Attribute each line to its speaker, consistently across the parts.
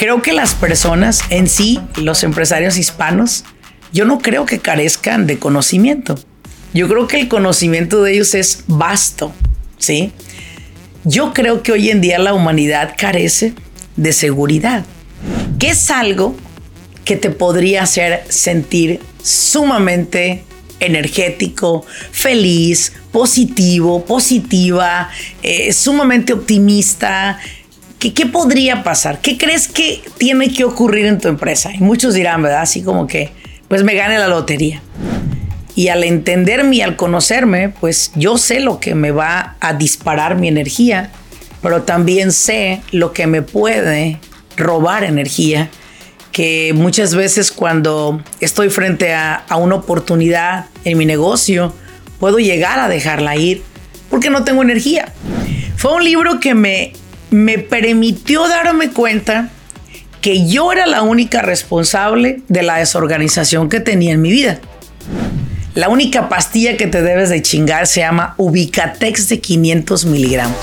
Speaker 1: Creo que las personas en sí, los empresarios hispanos, yo no creo que carezcan de conocimiento. Yo creo que el conocimiento de ellos es vasto, ¿sí? Yo creo que hoy en día la humanidad carece de seguridad, que es algo que te podría hacer sentir sumamente energético, feliz, positivo, positiva, eh, sumamente optimista, ¿Qué, podría pasar? ¿Qué crees que tiene que ocurrir en tu empresa? Y muchos dirán, ¿verdad? Así como que, pues me gane la lotería. Y al entenderme y al conocerme, pues yo sé lo que me va a disparar mi energía, pero también sé lo que me puede robar energía, que muchas veces cuando estoy frente a, a una oportunidad en mi negocio, puedo llegar a dejarla ir porque no tengo energía. Fue un libro que me me permitió darme cuenta que yo era la única responsable de la desorganización que tenía en mi vida. La única pastilla que te debes de chingar se llama Ubicatex de 500 miligramos.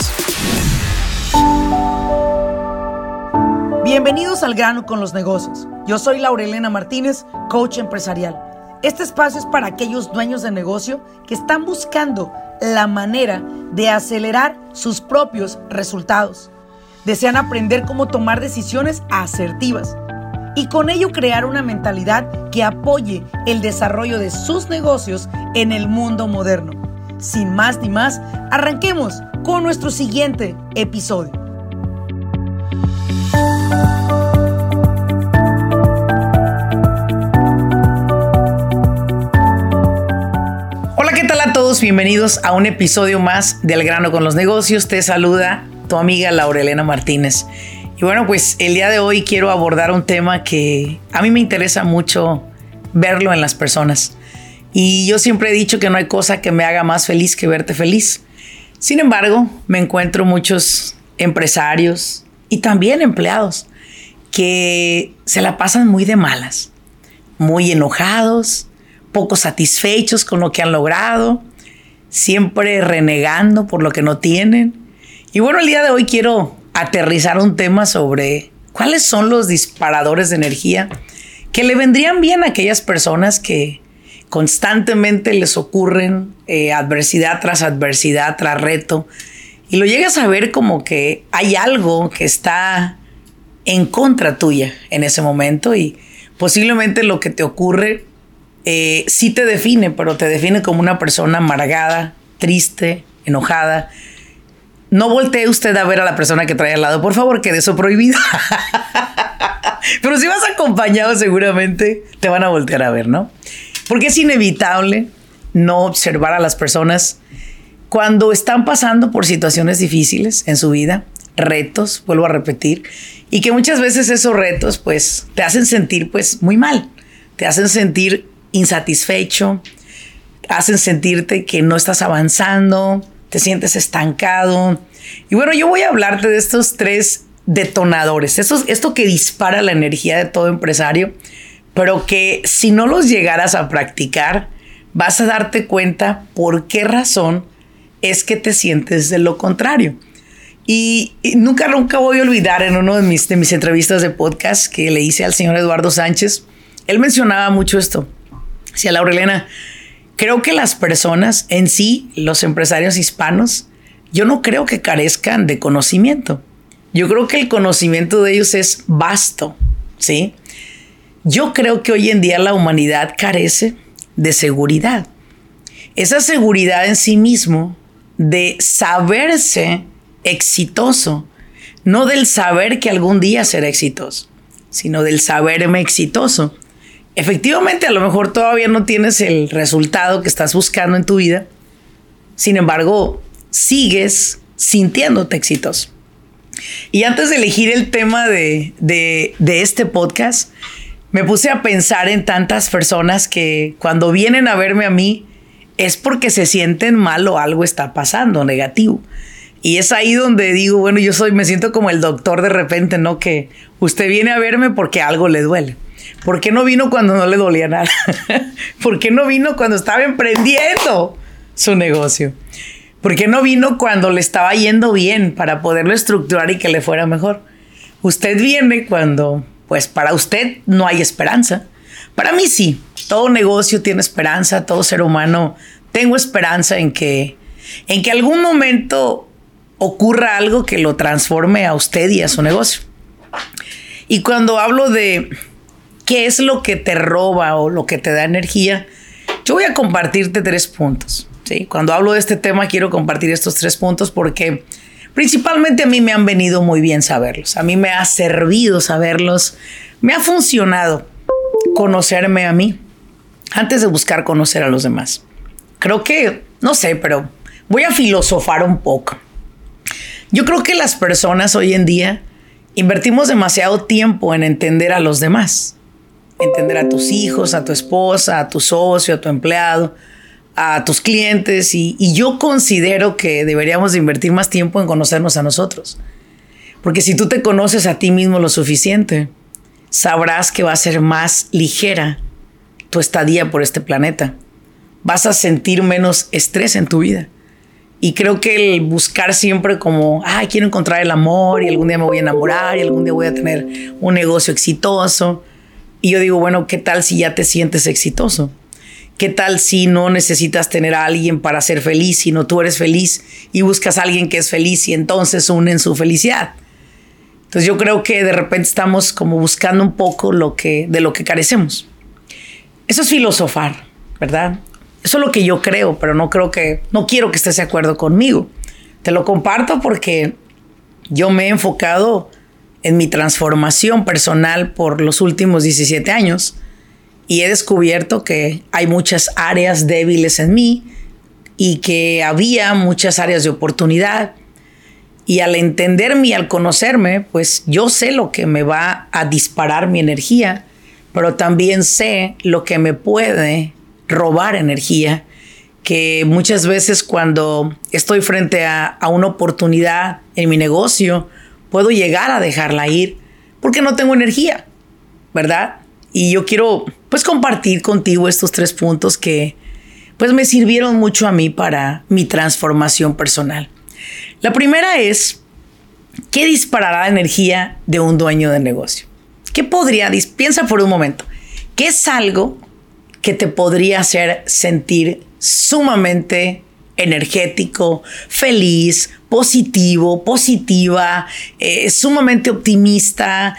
Speaker 1: Bienvenidos al grano con los negocios. Yo soy Laurelena Martínez, coach empresarial. Este espacio es para aquellos dueños de negocio que están buscando la manera de acelerar sus propios resultados desean aprender cómo tomar decisiones asertivas y con ello crear una mentalidad que apoye el desarrollo de sus negocios en el mundo moderno. Sin más ni más, arranquemos con nuestro siguiente episodio. Hola, ¿qué tal a todos? Bienvenidos a un episodio más del grano con los negocios. Te saluda tu amiga Laurelena Martínez. Y bueno, pues el día de hoy quiero abordar un tema que a mí me interesa mucho verlo en las personas. Y yo siempre he dicho que no hay cosa que me haga más feliz que verte feliz. Sin embargo, me encuentro muchos empresarios y también empleados que se la pasan muy de malas, muy enojados, poco satisfechos con lo que han logrado, siempre renegando por lo que no tienen y bueno, el día de hoy quiero aterrizar un tema sobre cuáles son los disparadores de energía que le vendrían bien a aquellas personas que constantemente les ocurren eh, adversidad tras adversidad, tras reto, y lo llegas a ver como que hay algo que está en contra tuya en ese momento y posiblemente lo que te ocurre eh, sí te define, pero te define como una persona amargada, triste, enojada, no voltee usted a ver a la persona que trae al lado, por favor, que eso prohibido. Pero si vas acompañado, seguramente te van a voltear a ver, ¿no? Porque es inevitable no observar a las personas cuando están pasando por situaciones difíciles en su vida, retos, vuelvo a repetir, y que muchas veces esos retos pues te hacen sentir pues muy mal, te hacen sentir insatisfecho, hacen sentirte que no estás avanzando, te sientes estancado. Y bueno, yo voy a hablarte de estos tres detonadores, esto, esto que dispara la energía de todo empresario, pero que si no los llegaras a practicar, vas a darte cuenta por qué razón es que te sientes de lo contrario. Y, nunca, nunca voy a olvidar en uno de mis, de mis entrevistas de podcast que le hice al señor Eduardo Sánchez, él mencionaba mucho esto. Decía, Laura Elena, creo que las personas en sí, los empresarios hispanos, yo no creo que carezcan de conocimiento. Yo creo que el conocimiento de ellos es vasto, ¿sí? Yo creo que hoy en día la humanidad carece de seguridad. Esa seguridad en sí mismo de saberse exitoso, no del saber que algún día será exitoso, sino del saberme exitoso efectivamente a lo mejor todavía no tienes el resultado que estás buscando en tu vida, sin embargo, sigues sintiéndote exitoso. Y antes de elegir el tema de, este podcast, me puse a pensar en tantas personas que cuando vienen a verme a mí es porque se sienten mal o algo está pasando negativo. Y es ahí donde digo, bueno, yo soy, me siento como el doctor de repente, ¿no? Que usted viene a verme porque algo le duele. ¿Por qué no vino cuando no le dolía nada? ¿Por qué no vino cuando estaba emprendiendo su negocio? ¿Por qué no vino cuando le estaba yendo bien para poderlo estructurar y que le fuera mejor? usted viene cuando, pues para usted no hay esperanza. Para mí sí, todo negocio tiene esperanza, todo ser humano tengo esperanza en que, en que algún momento ocurra algo que lo transforme a usted y a su negocio. Y cuando hablo de qué es lo que te roba o lo que te da energía, yo voy a compartirte tres puntos. ¿sí? Cuando hablo de este tema quiero compartir estos tres puntos porque principalmente a mí me han venido muy bien saberlos. A mí me ha servido saberlos. Me ha funcionado conocerme a mí antes de buscar conocer a los demás. Creo que, no sé, pero voy a filosofar un poco. Yo creo que las personas hoy en día invertimos demasiado tiempo en entender a los demás. Entender a tus hijos, a tu esposa, a tu socio, a tu empleado, a tus clientes. Y, yo considero que deberíamos de invertir más tiempo en conocernos a nosotros. Porque si tú te conoces a ti mismo lo suficiente, sabrás que va a ser más ligera tu estadía por este planeta. Vas a sentir menos estrés en tu vida. Y creo que el buscar siempre como, ay, quiero encontrar el amor y algún día me voy a enamorar y algún día voy a tener un negocio exitoso. Y yo digo, bueno, ¿qué tal si ya te sientes exitoso? ¿Qué tal si no necesitas tener a alguien para ser feliz, sino tú eres feliz y buscas a alguien que es feliz y entonces unen su felicidad? Entonces yo creo que de repente estamos como buscando un poco lo que, de lo que carecemos. Eso es filosofar, ¿verdad? Eso es lo que yo creo, pero no creo que, no quiero que estés de acuerdo conmigo. Te lo comparto porque yo me he enfocado en mi transformación personal por los últimos 17 años y he descubierto que hay muchas áreas débiles en mí y que había muchas áreas de oportunidad. Y al entenderme y al conocerme, pues yo sé lo que me va a disparar mi energía, pero también sé lo que me puede robar energía, que muchas veces cuando estoy frente a, una oportunidad en mi negocio, puedo llegar a dejarla ir porque no tengo energía, ¿verdad? Y yo quiero pues compartir contigo estos tres puntos que pues me sirvieron mucho a mí para mi transformación personal. La primera es, ¿qué disparará la energía de un dueño de negocio? ¿Qué podría, piensa por un momento, qué es algo que te podría hacer sentir sumamente energético, feliz, positivo, positiva, eh, sumamente optimista.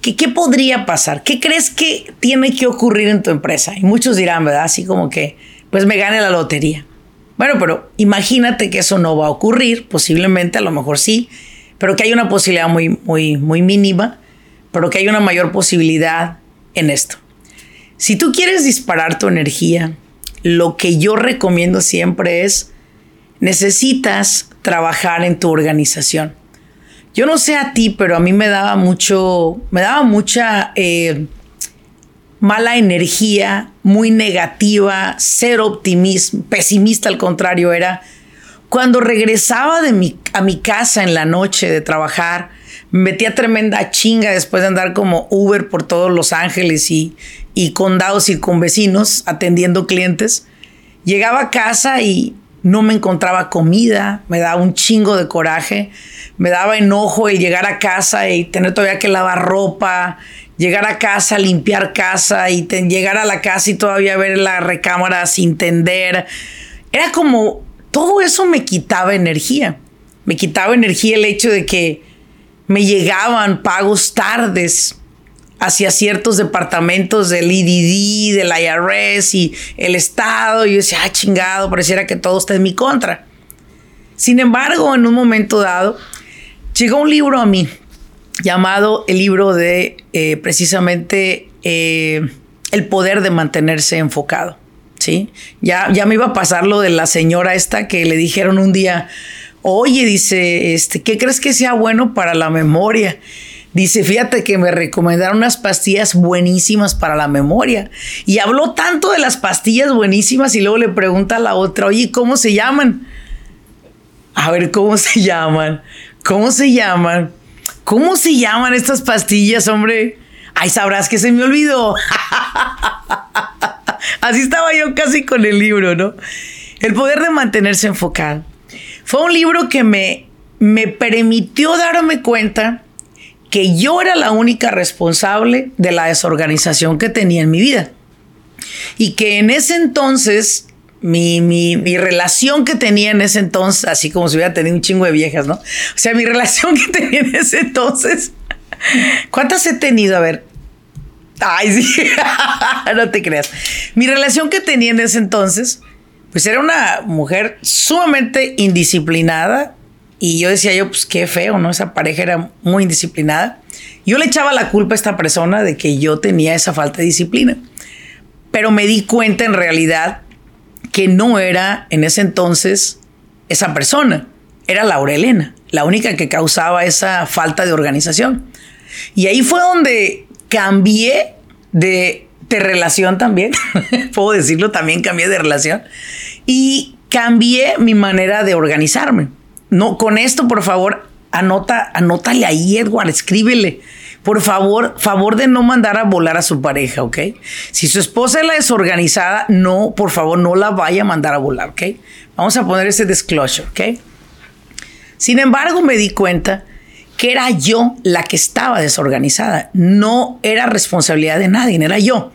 Speaker 1: ¿Qué, ¿Qué podría pasar? ¿Qué crees que tiene que ocurrir en tu empresa? Y muchos dirán, ¿verdad? Así como que, pues me gane la lotería. Bueno, pero imagínate que eso no va a ocurrir, posiblemente, a lo mejor sí, pero que hay una posibilidad muy, muy, muy mínima, pero que hay una mayor posibilidad en esto. Si tú quieres disparar tu energía, lo que yo recomiendo siempre es, necesitas trabajar en tu organización. Yo no sé a ti, pero a mí me daba mucho, me daba mucha eh, mala energía, muy negativa, cero optimismo, pesimista al contrario era. Cuando regresaba de mi, a mi casa en la noche de trabajar, me metía tremenda chinga después de andar como Uber por todos Los Ángeles y, y condados y con vecinos atendiendo clientes. Llegaba a casa y no me encontraba comida, me daba un chingo de coraje, me daba enojo el llegar a casa y tener todavía que lavar ropa, llegar a casa, limpiar casa y llegar a la casa y todavía ver la recámara sin tender. Era como, todo eso me quitaba energía. Me quitaba energía el hecho de que me llegaban pagos tardes hacia ciertos departamentos del IDD, del IRS y el Estado. Y yo decía, ah, chingado, pareciera que todo está en mi contra. Sin embargo, en un momento dado, llegó un libro a mí llamado el libro de eh, precisamente eh, el poder de mantenerse enfocado. ¿sí? Ya, ya me iba a pasar lo de la señora esta que le dijeron un día, oye, dice, este, ¿qué crees que sea bueno para la memoria? Dice, fíjate que me recomendaron unas pastillas buenísimas para la memoria. Y habló tanto de las pastillas buenísimas y luego le pregunta a la otra, oye, ¿cómo se llaman? A ver, ¿cómo se llaman? ¿Cómo se llaman? ¿Cómo se llaman estas pastillas, hombre? Ay, sabrás que se me olvidó. Así estaba yo casi con el libro, ¿no? El poder de mantenerse enfocado. Fue un libro que me, me permitió darme cuenta que yo era la única responsable de la desorganización que tenía en mi vida. Y que en ese entonces, mi, mi, mi, relación que tenía en ese entonces, así como si hubiera tenido un chingo de viejas, ¿no? O sea, mi relación que tenía en ese entonces, ¿cuántas he tenido? A ver. Ay, sí, no te creas. Mi relación que tenía en ese entonces, pues era una mujer sumamente indisciplinada, y yo decía yo, pues qué feo, ¿no? Esa pareja era muy indisciplinada. Yo le echaba la culpa a esta persona de que yo tenía esa falta de disciplina. Pero me di cuenta en realidad que no era en ese entonces esa persona. Era Laura Elena, la única que causaba esa falta de organización. Y ahí fue donde cambié de, de relación también. Puedo decirlo, también cambié de relación. Y cambié mi manera de organizarme. No, con esto, por favor, anota, anótale ahí, Edward, escríbele. Por favor, favor de no mandar a volar a su pareja, ¿ok? Si su esposa es la desorganizada, no, por favor, no la vaya a mandar a volar, ¿ok? Vamos a poner ese disclosure, ¿ok? Sin embargo, me di cuenta que era yo la que estaba desorganizada. No era responsabilidad de nadie, era yo.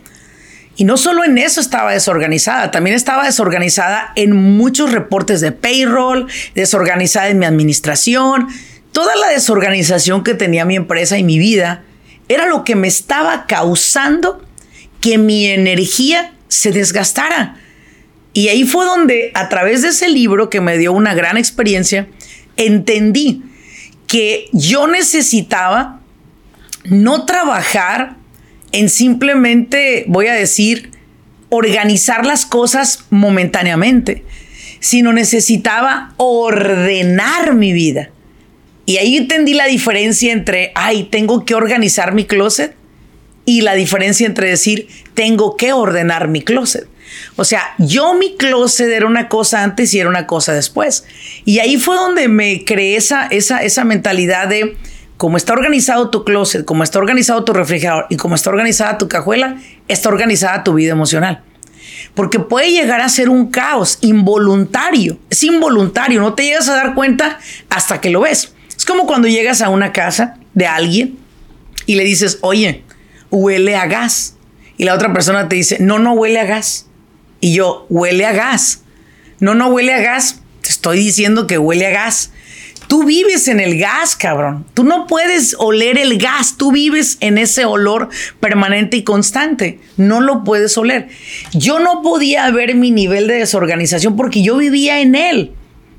Speaker 1: Y no solo en eso estaba desorganizada, también estaba desorganizada en muchos reportes de payroll, desorganizada en mi administración. Toda la desorganización que tenía mi empresa y mi vida era lo que me estaba causando que mi energía se desgastara. Y ahí fue donde, a través de ese libro que me dio una gran experiencia, entendí que yo necesitaba no trabajar en simplemente, voy a decir, organizar las cosas momentáneamente, sino necesitaba ordenar mi vida. Y ahí entendí la diferencia entre, ay, tengo que organizar mi closet y la diferencia entre decir, tengo que ordenar mi closet. O sea, yo mi closet era una cosa antes y era una cosa después. Y ahí fue donde me creé esa, esa, esa mentalidad de, como está organizado tu closet, como está organizado tu refrigerador y como está organizada tu cajuela, está organizada tu vida emocional. Porque puede llegar a ser un caos involuntario. Es involuntario, no te llegas a dar cuenta hasta que lo ves. Es como cuando llegas a una casa de alguien y le dices, oye, huele a gas. Y la otra persona te dice, no, no huele a gas. Y yo, huele a gas. No, no huele a gas. Te estoy diciendo que huele a gas. Tú vives en el gas, cabrón. Tú no puedes oler el gas. Tú vives en ese olor permanente y constante. No lo puedes oler. Yo no podía ver mi nivel de desorganización porque yo vivía en él.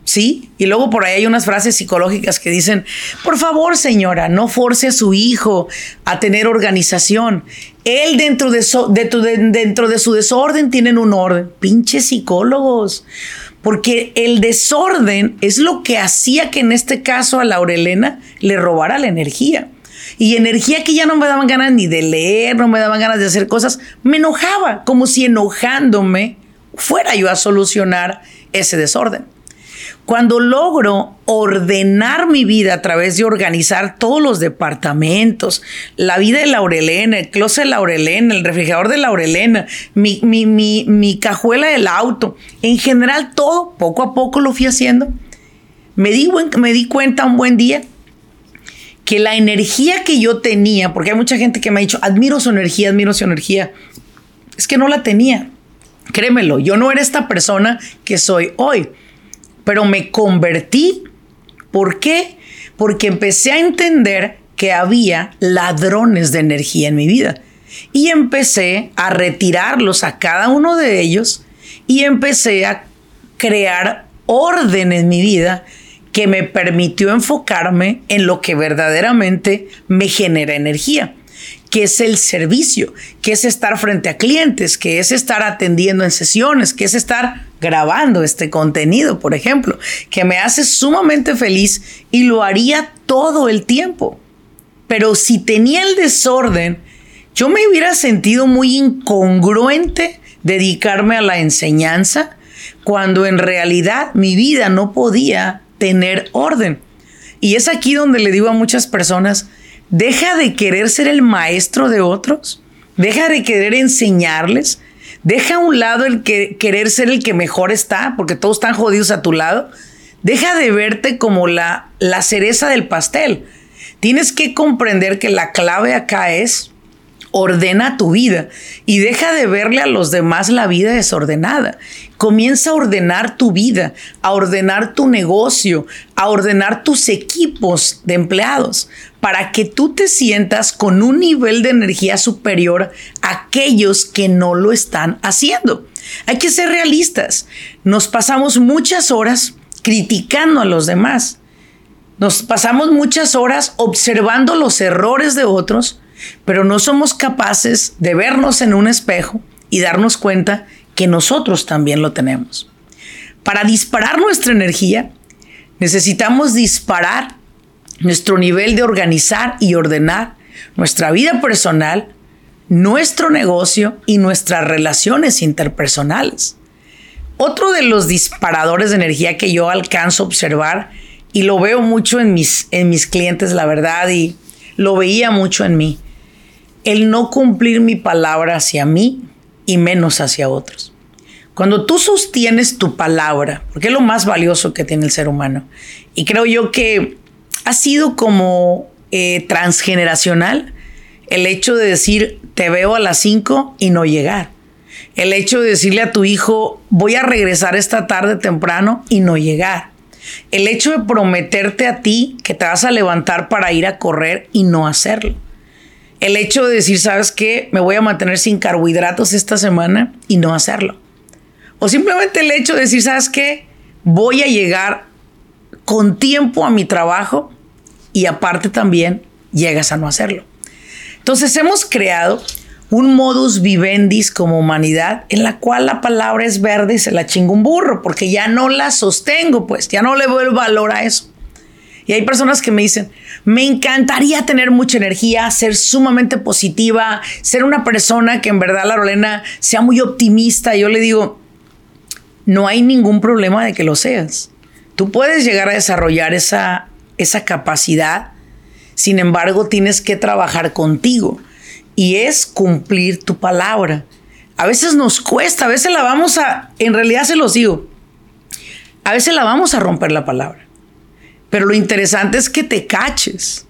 Speaker 1: ¿Sí? Y luego por ahí hay unas frases psicológicas que dicen, por favor señora, no force a su hijo a tener organización. Él dentro de, su desorden tienen un orden. Pinches psicólogos porque el desorden es lo que hacía que en este caso a Laurelena le robara la energía. Y energía que ya no me daban ganas ni de leer, no me daban ganas de hacer cosas, me enojaba, como si enojándome fuera yo a solucionar ese desorden. Cuando logro ordenar mi vida a través de organizar todos los departamentos, la vida de Laurelena, el closet de Laurelena, el refrigerador de Laurelena, mi, mi, mi, mi cajuela del auto, en general todo, poco a poco lo fui haciendo. Me di, me di cuenta un buen día que la energía que yo tenía, porque hay mucha gente que me ha dicho, admiro su energía, admiro su energía, es que no la tenía. Créemelo, yo no era esta persona que soy hoy pero me convertí. ¿Por qué? Porque empecé a entender que había ladrones de energía en mi vida. Y empecé a retirarlos a cada uno de ellos y empecé a crear orden en mi vida que me permitió enfocarme en lo que verdaderamente me genera energía que es el servicio, que es estar frente a clientes, que es estar atendiendo en sesiones, que es estar grabando este contenido, por ejemplo, que me hace sumamente feliz y lo haría todo el tiempo. Pero si tenía el desorden, yo me hubiera sentido muy incongruente dedicarme a la enseñanza cuando en realidad mi vida no podía tener orden. Y es aquí donde le digo a muchas personas, Deja de querer ser el maestro de otros. Deja de querer enseñarles. Deja a un lado el que, querer ser el que mejor está, porque todos están jodidos a tu lado. Deja de verte como la, la cereza del pastel. Tienes que comprender que la clave acá es ordena tu vida y deja de verle a los demás la vida desordenada. Comienza a ordenar tu vida, a ordenar tu negocio, a ordenar tus equipos de empleados para que tú te sientas con un nivel de energía superior a aquellos que no lo están haciendo. Hay que ser realistas. Nos pasamos muchas horas criticando a los demás. Nos pasamos muchas horas observando los errores de otros pero no somos capaces de vernos en un espejo y darnos cuenta que nosotros también lo tenemos. Para disparar nuestra energía, necesitamos disparar nuestro nivel de organizar y ordenar nuestra vida personal, nuestro negocio y nuestras relaciones interpersonales. Otro de los disparadores de energía que yo alcanzo a observar y lo veo mucho en mis, en mis clientes, la verdad, y lo veía mucho en mí, el no cumplir mi palabra hacia mí y menos hacia otros. Cuando tú sostienes tu palabra, porque es lo más valioso que tiene el ser humano, y creo yo que ha sido como eh, transgeneracional el hecho de decir, te veo a las 5 y no llegar. El hecho de decirle a tu hijo, voy a regresar esta tarde temprano y no llegar. El hecho de prometerte a ti que te vas a levantar para ir a correr y no hacerlo el hecho de decir, ¿sabes qué? Me voy a mantener sin carbohidratos esta semana y no hacerlo. O simplemente el hecho de decir, ¿sabes qué? Voy a llegar con tiempo a mi trabajo y aparte también llegas a no hacerlo. Entonces hemos creado un modus vivendis como humanidad en la cual la palabra es verde y se la chingo un burro porque ya no la sostengo, pues ya no le doy el valor a eso. Y hay personas que me dicen, me encantaría tener mucha energía, ser sumamente positiva, ser una persona que en verdad, la Lorena, sea muy optimista. yo le digo, no hay ningún problema de que lo seas. Tú puedes llegar a desarrollar esa, esa capacidad, sin embargo, tienes que trabajar contigo y es cumplir tu palabra. A veces nos cuesta, a veces la vamos a, en realidad se los digo, a veces la vamos a romper la palabra. Pero lo interesante es que te caches,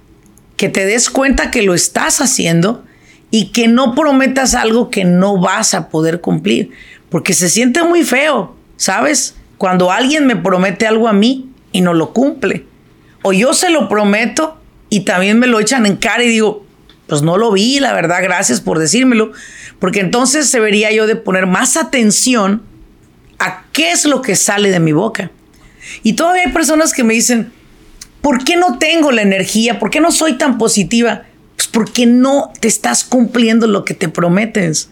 Speaker 1: que te des cuenta que lo estás haciendo y que no prometas algo que no vas a poder cumplir, porque se siente muy feo, ¿sabes? Cuando alguien me promete algo a mí y no lo cumple. O yo se lo prometo y también me lo echan en cara y digo, pues no lo vi, la verdad, gracias por decírmelo, porque entonces se vería yo de poner más atención a qué es lo que sale de mi boca. Y todavía hay personas que me dicen, ¿Por qué no tengo la energía? ¿Por qué no soy tan positiva? Pues porque no te estás cumpliendo lo que te prometes.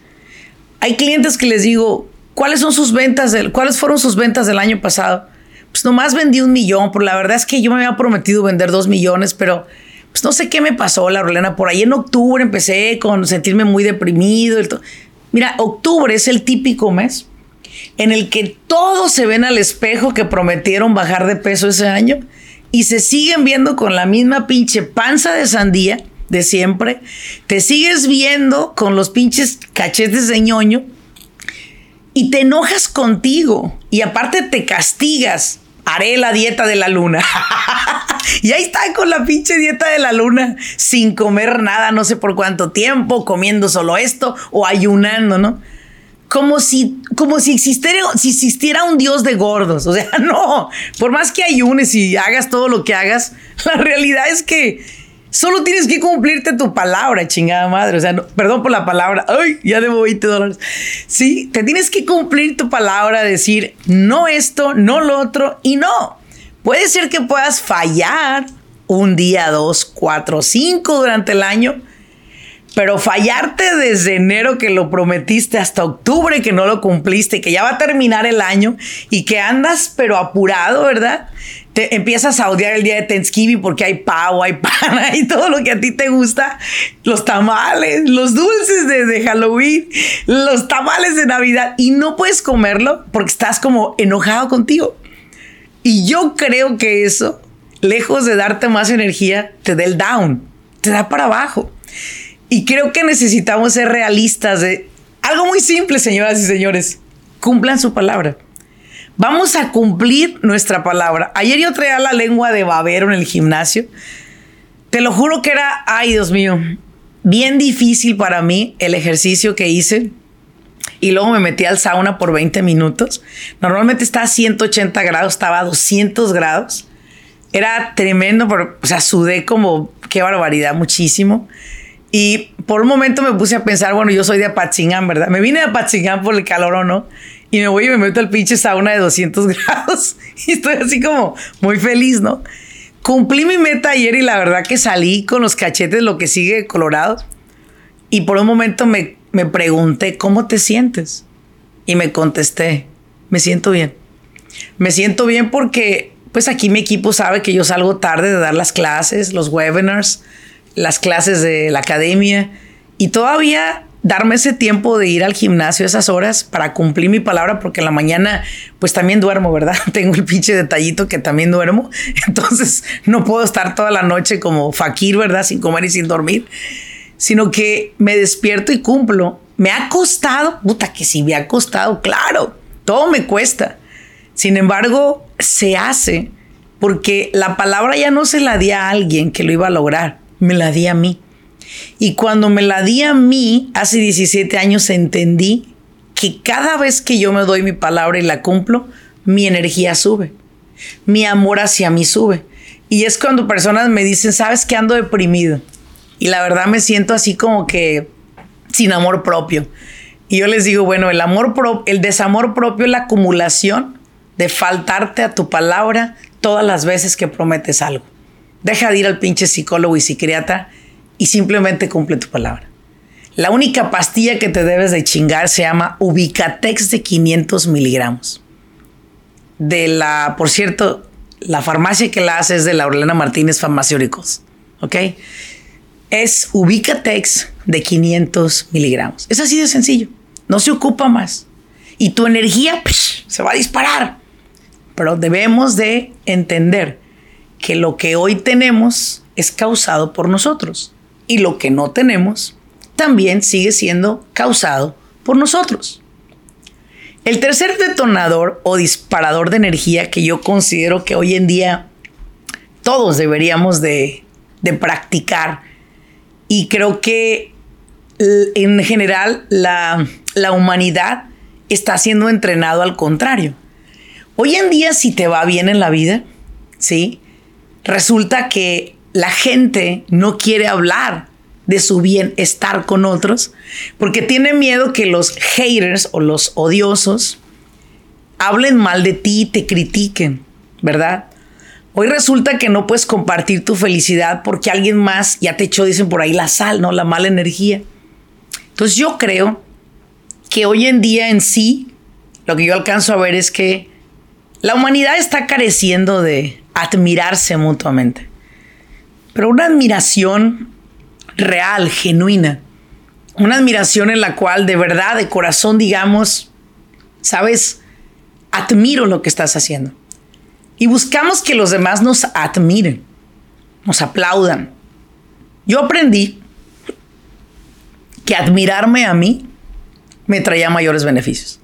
Speaker 1: Hay clientes que les digo, ¿cuáles son sus ventas? Del, ¿Cuáles fueron sus ventas del año pasado? Pues nomás vendí un millón, pero la verdad es que yo me había prometido vender dos millones, pero pues no sé qué me pasó, la Rolena. Por ahí en octubre empecé con sentirme muy deprimido. Mira, octubre es el típico mes en el que todos se ven al espejo que prometieron bajar de peso ese año y se siguen viendo con la misma pinche panza de sandía de siempre, te sigues viendo con los pinches cachetes de ñoño y te enojas contigo y aparte te castigas. Haré la dieta de la luna. y ahí está con la pinche dieta de la luna, sin comer nada, no sé por cuánto tiempo, comiendo solo esto o ayunando, ¿no? Como si, como si existiera, si existiera un dios de gordos. O sea, no, por más que ayunes y hagas todo lo que hagas, la realidad es que solo tienes que cumplirte tu palabra, chingada madre. O sea, perdón por la palabra, ay, ya debo 20 dólares. Sí, te tienes que cumplir tu palabra, decir no esto, no lo otro y no. Puede ser que puedas fallar un día, dos, cuatro, cinco durante el año, pero fallarte desde enero que lo prometiste hasta octubre que no lo cumpliste, que ya va a terminar el año y que andas pero apurado, ¿verdad? Te empiezas a odiar el día de Thanksgiving porque hay pavo, hay pan, y todo lo que a ti te gusta, los tamales, los dulces de, de Halloween, los tamales de Navidad y no puedes comerlo porque estás como enojado contigo. Y yo creo que eso, lejos de darte más energía, te da el down, te da para abajo. Y creo que necesitamos ser realistas de algo muy simple, señoras y señores. Cumplan su palabra. Vamos a cumplir nuestra palabra. Ayer yo traía la lengua de babero en el gimnasio Te lo juro que era, ay Dios mío, bien difícil para mí el ejercicio que hice. Y luego me metí al sauna por 20 minutos. Normalmente estaba a 180 grados, estaba a 200 grados. Era tremendo, pero, o sea, sudé como, qué barbaridad, muchísimo. Y por un momento me puse a pensar, bueno, yo soy de Apachingán, ¿verdad? Me vine de Apachingán por el calor o no. Y me voy y me meto al pinche sauna de 200 grados. Y estoy así como muy feliz, ¿no? Cumplí mi meta ayer y la verdad que salí con los cachetes, lo que sigue colorado. Y por un momento me, me pregunté, ¿cómo te sientes? Y me contesté, me siento bien. Me siento bien porque, pues aquí mi equipo sabe que yo salgo tarde de dar las clases, los webinars, las clases de la academia. Y todavía darme ese tiempo de ir al gimnasio esas horas para cumplir mi palabra, porque la mañana pues también duermo, ¿verdad? Tengo el pinche detallito que también duermo, entonces no puedo estar toda la noche como fakir, ¿verdad? Sin comer y sin dormir, sino que me despierto y cumplo. Me ha costado, puta que sí me ha costado, claro, todo me cuesta. Sin embargo, se hace porque la palabra ya no se la di a alguien que lo iba a lograr, me la di a mí. Y cuando me la di a mí, hace 17 años, entendí que cada vez que yo me doy mi palabra y la cumplo, mi energía sube. Mi amor hacia mí sube. Y es cuando personas me dicen, sabes que ando deprimido. Y la verdad me siento así como que sin amor propio. Y yo les digo, bueno, el amor propio, el desamor propio es la acumulación de faltarte a tu palabra todas las veces que prometes algo. Deja de ir al pinche psicólogo y psiquiatra y simplemente cumple tu palabra. La única pastilla que te debes de chingar se llama Ubicatex de 500 miligramos. De la, por cierto, la farmacia que la hace es de la Orlena Martínez Farmacéuticos. ¿Ok? Es Ubicatex de 500 miligramos. Es así de sencillo. No se ocupa más. Y tu energía se va a disparar. Pero debemos de entender que lo que hoy tenemos es causado por nosotros y lo que no tenemos también sigue siendo causado por nosotros. El tercer detonador o disparador de energía que yo considero que hoy en día todos deberíamos de, practicar y creo que en general la, la humanidad está siendo entrenado al contrario. Hoy en día si te va bien en la vida, ¿sí? Resulta que la gente no quiere hablar de su bienestar con otros porque tiene miedo que los haters o los odiosos hablen mal de ti y te critiquen, ¿verdad? Hoy resulta que no puedes compartir tu felicidad porque alguien más ya te echó, dicen por ahí, la sal, ¿no? La mala energía. Entonces yo creo que hoy en día en sí, lo que yo alcanzo a ver es que la humanidad está careciendo de admirarse mutuamente pero una admiración real, genuina. Una admiración en la cual de verdad, de corazón, digamos, sabes, admiro lo que estás haciendo. Y buscamos que los demás nos admiren, nos aplaudan. Yo aprendí que admirarme a mí me traía mayores beneficios.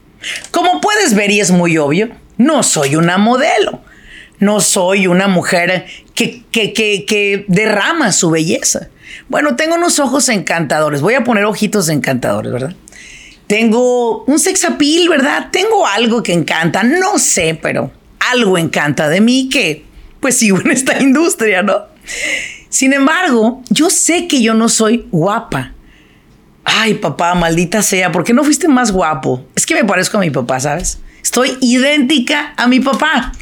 Speaker 1: Como puedes ver y es muy obvio, no soy una modelo no soy una mujer que, que, derrama su belleza. Bueno, tengo unos ojos encantadores. Voy a poner ojitos encantadores, ¿verdad? Tengo un sex appeal, ¿verdad? Tengo algo que encanta. No sé, pero algo encanta de mí que, pues sigo en esta industria, ¿no? Sin embargo, yo sé que yo no soy guapa. Ay, papá, maldita sea, ¿por qué no fuiste más guapo? Es que me parezco a mi papá, ¿sabes? Estoy idéntica a mi papá.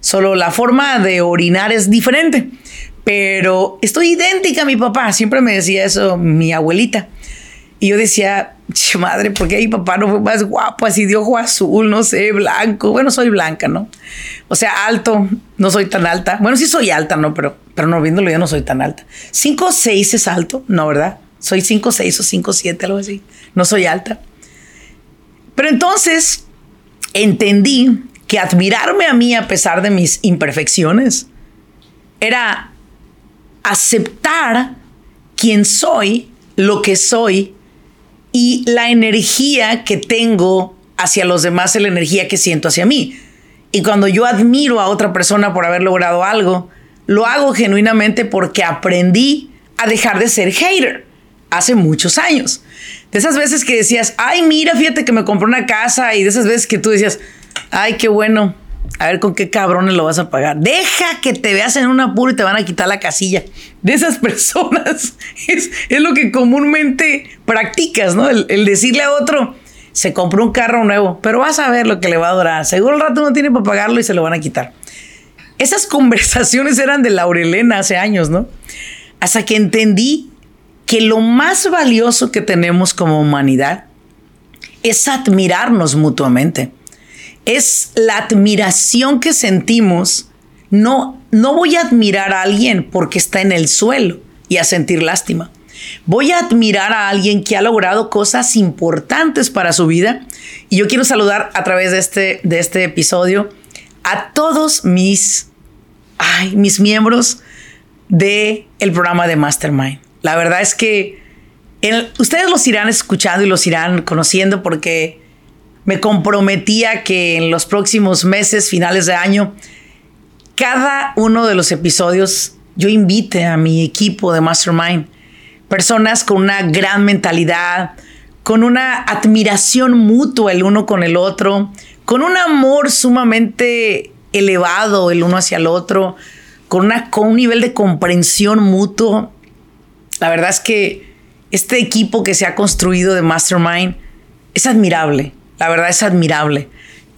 Speaker 1: Solo la forma de orinar es diferente. Pero estoy idéntica a mi papá. Siempre me decía eso mi abuelita. Y yo decía, madre, ¿por qué mi papá no fue más guapo? Así de ojo azul, no sé, blanco. Bueno, soy blanca, ¿no? O sea, alto, no soy tan alta. Bueno, sí soy alta, ¿no? Pero, pero no viéndolo yo no soy tan alta. 5 6 es alto, ¿no, verdad? Soy 5 6 o 5 7, algo así. No soy alta. Pero entonces entendí que admirarme a mí a pesar de mis imperfecciones era aceptar quién soy, lo que soy y la energía que tengo hacia los demás la energía que siento hacia mí. Y cuando yo admiro a otra persona por haber logrado algo, lo hago genuinamente porque aprendí a dejar de ser hater hace muchos años. De esas veces que decías, ay, mira, fíjate que me compré una casa y de esas veces que tú decías, ay, qué bueno, a ver con qué cabrones lo vas a pagar. Deja que te veas en un apuro y te van a quitar la casilla. De esas personas es, lo que comúnmente practicas, ¿no? El, decirle a otro, se compró un carro nuevo, pero vas a ver lo que le va a durar. Seguro el rato no tiene para pagarlo y se lo van a quitar. Esas conversaciones eran de Laurelena hace años, ¿no? Hasta que entendí que lo más valioso que tenemos como humanidad es admirarnos mutuamente. Es la admiración que sentimos. No, no voy a admirar a alguien porque está en el suelo y a sentir lástima. Voy a admirar a alguien que ha logrado cosas importantes para su vida. Y yo quiero saludar a través de este, de este episodio a todos mis ay, mis miembros del el programa de Mastermind. La verdad es que ustedes los irán escuchando y los irán conociendo porque me comprometía que en los próximos meses, finales de año, cada uno de los episodios yo invite a mi equipo de Mastermind, personas con una gran mentalidad, con una admiración mutua el uno con el otro, con un amor sumamente elevado el uno hacia el otro, con, una, con un nivel de comprensión mutuo. La verdad es que este equipo que se ha construido de Mastermind es admirable. La verdad es admirable.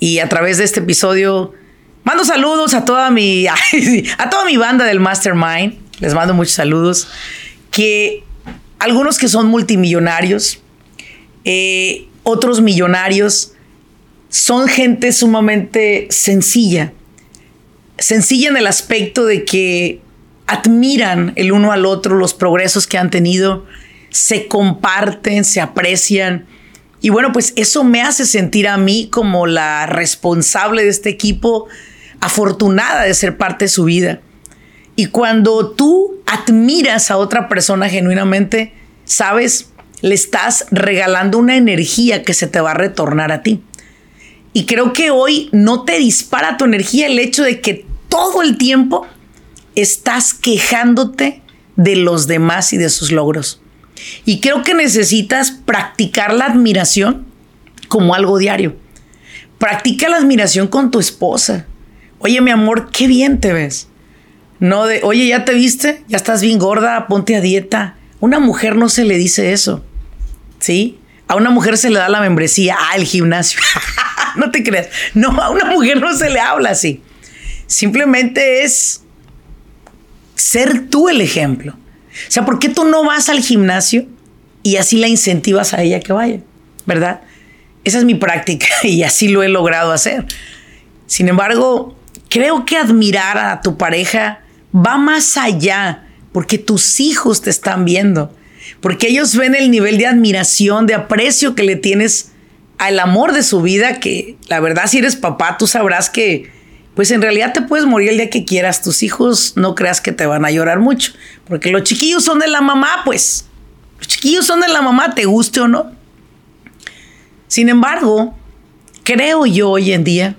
Speaker 1: Y a través de este episodio mando saludos a toda mi, a toda mi banda del Mastermind. Les mando muchos saludos. Que algunos que son multimillonarios, eh, otros millonarios, son gente sumamente sencilla, sencilla en el aspecto de que admiran el uno al otro los progresos que han tenido, se comparten, se aprecian. Y bueno, pues eso me hace sentir a mí como la responsable de este equipo, afortunada de ser parte de su vida. Y cuando tú admiras a otra persona genuinamente, sabes, le estás regalando una energía que se te va a retornar a ti. Y creo que hoy no te dispara tu energía el hecho de que todo el tiempo estás quejándote de los demás y de sus logros. Y creo que necesitas practicar la admiración como algo diario. Practica la admiración con tu esposa. Oye, mi amor, qué bien te ves. No de, oye, ya te viste, ya estás bien gorda, ponte a dieta. Una mujer no se le dice eso. ¿Sí? A una mujer se le da la membresía al gimnasio. no te creas. No, a una mujer no se le habla así. Simplemente es ser tú el ejemplo. O sea, ¿por qué tú no vas al gimnasio y así la incentivas a ella que vaya? ¿Verdad? Esa es mi práctica y así lo he logrado hacer. Sin embargo, creo que admirar a tu pareja va más allá porque tus hijos te están viendo, porque ellos ven el nivel de admiración, de aprecio que le tienes al amor de su vida, que la verdad si eres papá, tú sabrás que pues en realidad te puedes morir el día que quieras. Tus hijos no creas que te van a llorar mucho, porque los chiquillos son de la mamá, pues. Los chiquillos son de la mamá, te guste o no. Sin embargo, creo yo hoy en día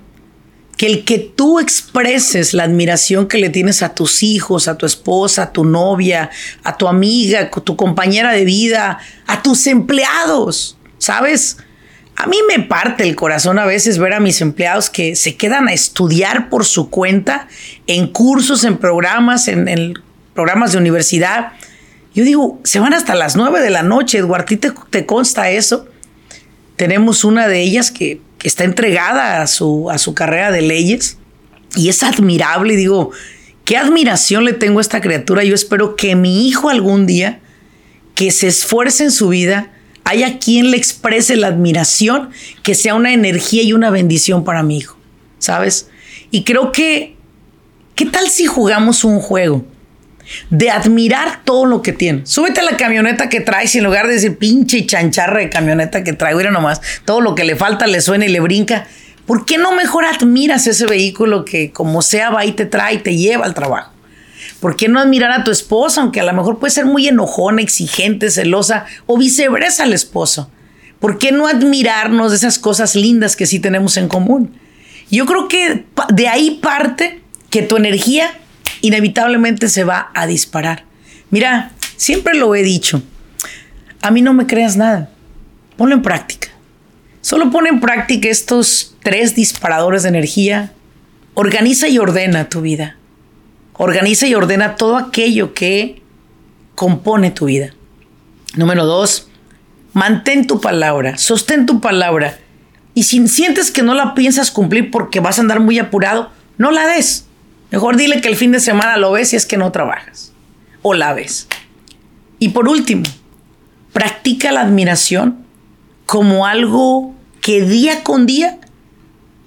Speaker 1: que el que tú expreses la admiración que le tienes a tus hijos, a tu esposa, a tu novia, a tu amiga, a tu compañera de vida, a tus empleados, ¿sabes? A mí me parte el corazón a veces ver a mis empleados que se quedan a estudiar por su cuenta en cursos, en programas, en, programas de universidad. Yo digo, se van hasta las nueve de la noche, Eduardo, ¿te, te consta eso? Tenemos una de ellas que, que está entregada a su, a su carrera de leyes y es admirable. Digo, qué admiración le tengo a esta criatura. Yo espero que mi hijo algún día, que se esfuerce en su vida, haya quien le exprese la admiración, que sea una energía y una bendición para mi hijo, ¿sabes? Y creo que, ¿qué tal si jugamos un juego? De admirar todo lo que tiene. Súbete a la camioneta que traes y en lugar de decir pinche chancharra de camioneta que trae, mira nomás, todo lo que le falta le suena y le brinca. ¿Por qué no mejor admiras ese vehículo que como sea va y te trae y te lleva al trabajo? ¿Por qué no admirar a tu esposa, aunque a lo mejor puede ser muy enojona, exigente, celosa o viceversa al esposo? ¿Por qué no admirarnos de esas cosas lindas que sí tenemos en común? Yo creo que de ahí parte que tu energía inevitablemente se va a disparar. Mira, siempre lo he dicho, a mí no me creas nada, ponlo en práctica. Solo pone en práctica estos tres disparadores de energía, organiza y ordena tu vida. Organiza y ordena todo aquello que compone tu vida. Número dos, mantén tu palabra, sostén tu palabra. Y si sientes que no la piensas cumplir porque vas a andar muy apurado, no la des. Mejor dile que el fin de semana lo ves si es que no trabajas. O la ves. Y por último, practica la admiración como algo que día con día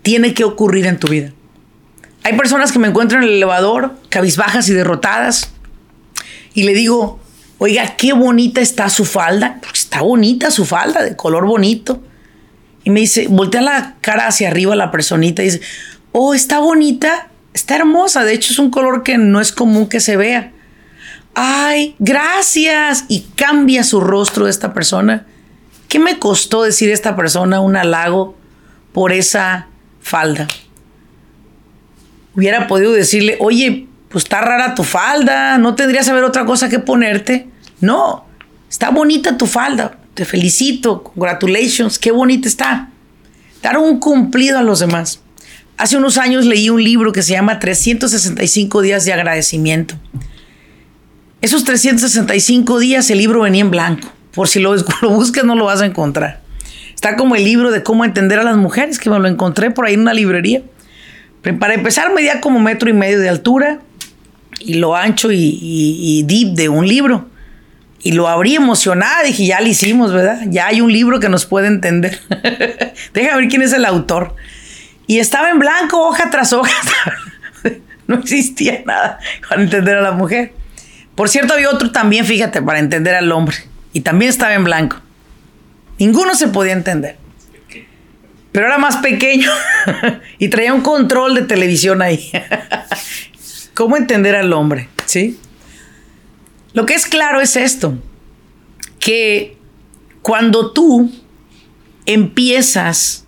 Speaker 1: tiene que ocurrir en tu vida. Hay personas que me encuentran en el elevador, cabizbajas y derrotadas, y le digo, oiga, qué bonita está su falda, porque está bonita su falda, de color bonito. Y me dice, voltea la cara hacia arriba la personita y dice, oh, está bonita, está hermosa, de hecho es un color que no es común que se vea. Ay, gracias. Y cambia su rostro de esta persona. ¿Qué me costó decir a esta persona un halago por esa falda? Hubiera podido decirle, oye, pues está rara tu falda, no tendrías que saber otra cosa que ponerte. No, está bonita tu falda, te felicito, congratulations, qué bonita está. Dar un cumplido a los demás. Hace unos años leí un libro que se llama 365 días de agradecimiento. Esos 365 días el libro venía en blanco. Por si lo, lo buscas no lo vas a encontrar. Está como el libro de cómo entender a las mujeres, que me lo encontré por ahí en una librería. Para empezar, medía como metro y medio de altura y lo ancho y, y deep de un libro. Y lo abrí emocionada, dije, ya lo hicimos, ¿verdad? Ya hay un libro que nos puede entender. Déjame ver quién es el autor. Y estaba en blanco, hoja tras hoja. no existía nada para entender a la mujer. Por cierto, había otro también, fíjate, para entender al hombre. Y también estaba en blanco. Ninguno se podía entender. Pero era más pequeño y traía un control de televisión ahí. ¿Cómo entender al hombre? ¿Sí? Lo que es claro es esto, que cuando tú empiezas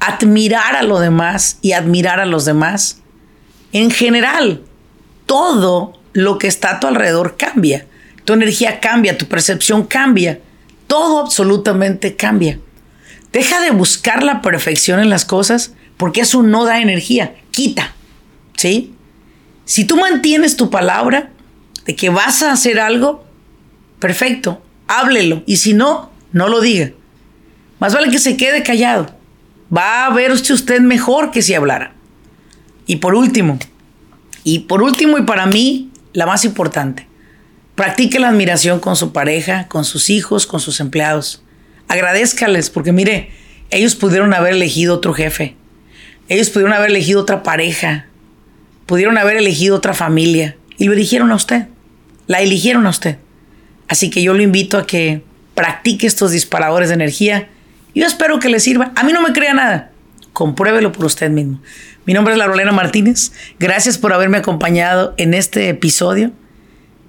Speaker 1: admirar a lo demás y admirar a los demás, en general, todo lo que está a tu alrededor cambia. Tu energía cambia, tu percepción cambia, todo absolutamente cambia. Deja de buscar la perfección en las cosas porque eso no da energía, quita. ¿Sí? Si tú mantienes tu palabra de que vas a hacer algo, perfecto, háblelo. Y si no, no lo diga. Más vale que se quede callado va a verse usted mejor que si hablara. Y por último, y por último y para mí, la más importante, practique la admiración con su pareja, con sus hijos, con sus empleados. Agradezcales, porque mire, ellos pudieron haber elegido otro jefe, ellos pudieron haber elegido otra pareja, pudieron haber elegido otra familia, y lo eligieron a usted, la eligieron a usted. Así que yo lo invito a que practique estos disparadores de energía yo espero que le sirva. A mí no me crea nada. Compruébelo por usted mismo. Mi nombre es Larolena Martínez. Gracias por haberme acompañado en este episodio.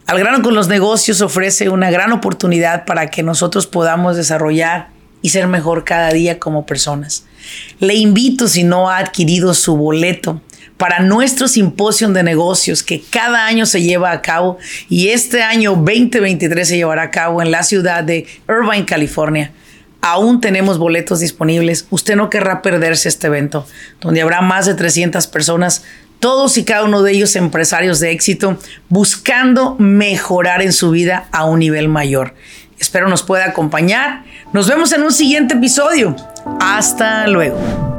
Speaker 1: Al grano con los negocios ofrece una gran oportunidad para que nosotros podamos desarrollar y ser mejor cada día como personas. Le invito, si no ha adquirido su boleto, para nuestro simposio de negocios que cada año se lleva a cabo y este año 2023 se llevará a cabo en la ciudad de Irvine, California. Aún tenemos boletos disponibles. Usted no querrá perderse este evento, donde habrá más de 300 personas, todos y cada uno de ellos empresarios de éxito, buscando mejorar en su vida a un nivel mayor. Espero nos pueda acompañar. Nos vemos en un siguiente episodio. Hasta luego.